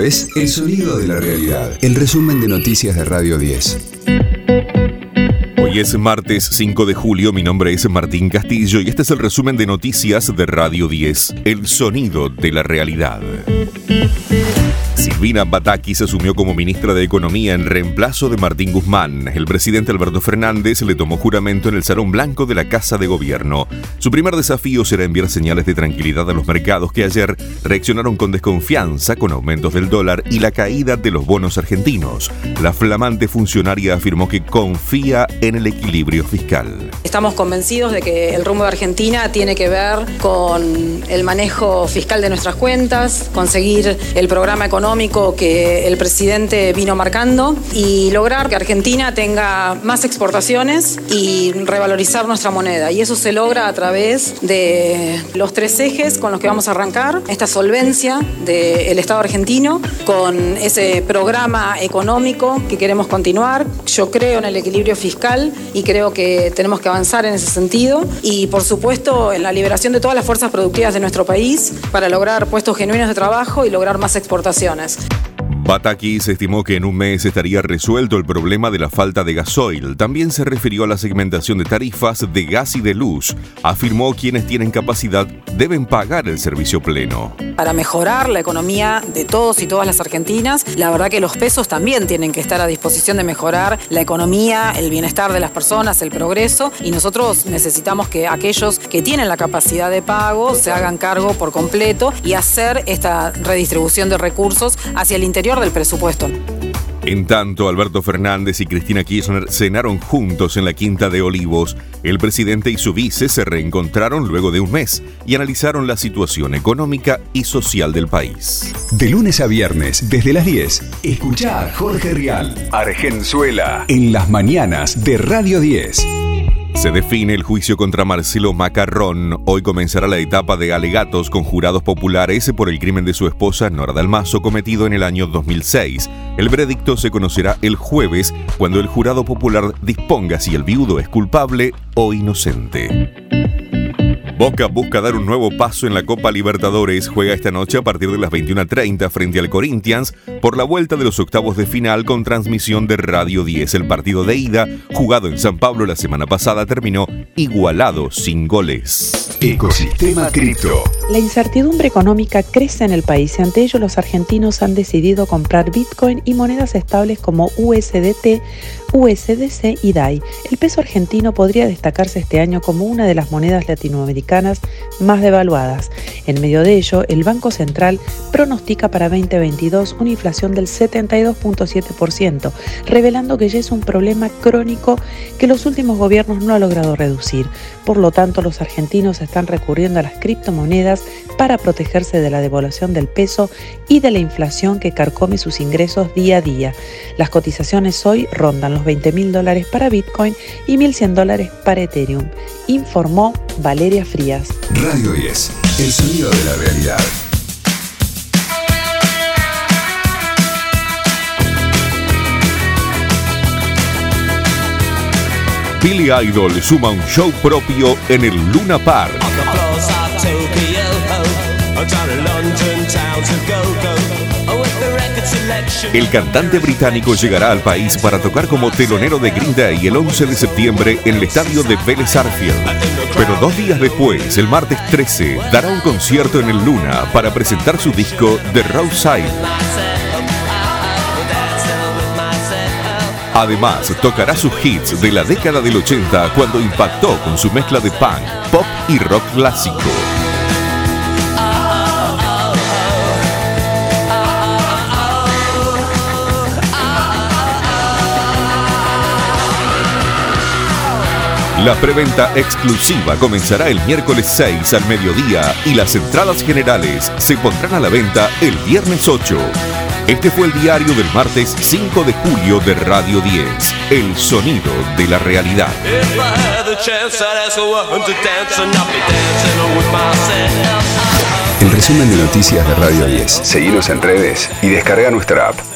Es El Sonido de la Realidad, el resumen de noticias de Radio 10. Hoy es martes 5 de julio, mi nombre es Martín Castillo y este es el resumen de noticias de Radio 10, El Sonido de la Realidad. Silvina Batakis asumió como ministra de Economía en reemplazo de Martín Guzmán. El presidente Alberto Fernández le tomó juramento en el Salón Blanco de la Casa de Gobierno. Su primer desafío será enviar señales de tranquilidad a los mercados que ayer reaccionaron con desconfianza con aumentos del dólar y la caída de los bonos argentinos. La flamante funcionaria afirmó que confía en el equilibrio fiscal. Estamos convencidos de que el rumbo de Argentina tiene que ver con el manejo fiscal de nuestras cuentas, conseguir el programa económico que el presidente vino marcando y lograr que Argentina tenga más exportaciones y revalorizar nuestra moneda. Y eso se logra a través de los tres ejes con los que vamos a arrancar, esta solvencia del Estado argentino, con ese programa económico que queremos continuar. Yo creo en el equilibrio fiscal y creo que tenemos que avanzar en ese sentido. Y por supuesto en la liberación de todas las fuerzas productivas de nuestro país para lograr puestos genuinos de trabajo y lograr más exportaciones. Bataki se estimó que en un mes estaría resuelto el problema de la falta de gasoil. También se refirió a la segmentación de tarifas de gas y de luz. Afirmó quienes tienen capacidad deben pagar el servicio pleno. Para mejorar la economía de todos y todas las argentinas, la verdad que los pesos también tienen que estar a disposición de mejorar la economía, el bienestar de las personas, el progreso y nosotros necesitamos que aquellos que tienen la capacidad de pago se hagan cargo por completo y hacer esta redistribución de recursos hacia el interior del presupuesto. En tanto, Alberto Fernández y Cristina Kirchner cenaron juntos en la Quinta de Olivos. El presidente y su vice se reencontraron luego de un mes y analizaron la situación económica y social del país. De lunes a viernes, desde las 10, escucha a Jorge Rial, Argenzuela, en las mañanas de Radio 10. Se define el juicio contra Marcelo Macarrón. Hoy comenzará la etapa de alegatos con jurados populares por el crimen de su esposa Nora Dalmazo cometido en el año 2006. El veredicto se conocerá el jueves cuando el jurado popular disponga si el viudo es culpable o inocente. Boca busca dar un nuevo paso en la Copa Libertadores. Juega esta noche a partir de las 21.30 frente al Corinthians por la vuelta de los octavos de final con transmisión de Radio 10. El partido de ida, jugado en San Pablo la semana pasada, terminó igualado sin goles. Ecosistema Cripto. La incertidumbre económica crece en el país y ante ello los argentinos han decidido comprar Bitcoin y monedas estables como USDT, USDC y DAI. El peso argentino podría destacarse este año como una de las monedas latinoamericanas más devaluadas. En medio de ello, el Banco Central pronostica para 2022 una inflación del 72.7%, revelando que ya es un problema crónico que los últimos gobiernos no han logrado reducir. Por lo tanto, los argentinos están recurriendo a las criptomonedas para protegerse de la devaluación del peso y de la inflación que carcome sus ingresos día a día. Las cotizaciones hoy rondan los 20 mil dólares para Bitcoin y 1.100 dólares para Ethereum, informó Valeria Frías. Radio 10, el sonido de la realidad. Billy Idol suma un show propio en el Luna Park. El cantante británico llegará al país para tocar como telonero de Green Day el 11 de septiembre en el estadio de Vélez Arfield. Pero dos días después, el martes 13, dará un concierto en el Luna para presentar su disco The Roadside. Además, tocará sus hits de la década del 80 cuando impactó con su mezcla de punk, pop y rock clásico. La preventa exclusiva comenzará el miércoles 6 al mediodía y las entradas generales se pondrán a la venta el viernes 8. Este fue el diario del martes 5 de julio de Radio 10, El sonido de la realidad. El resumen de noticias de Radio 10. Seguimos en redes y descarga nuestra app.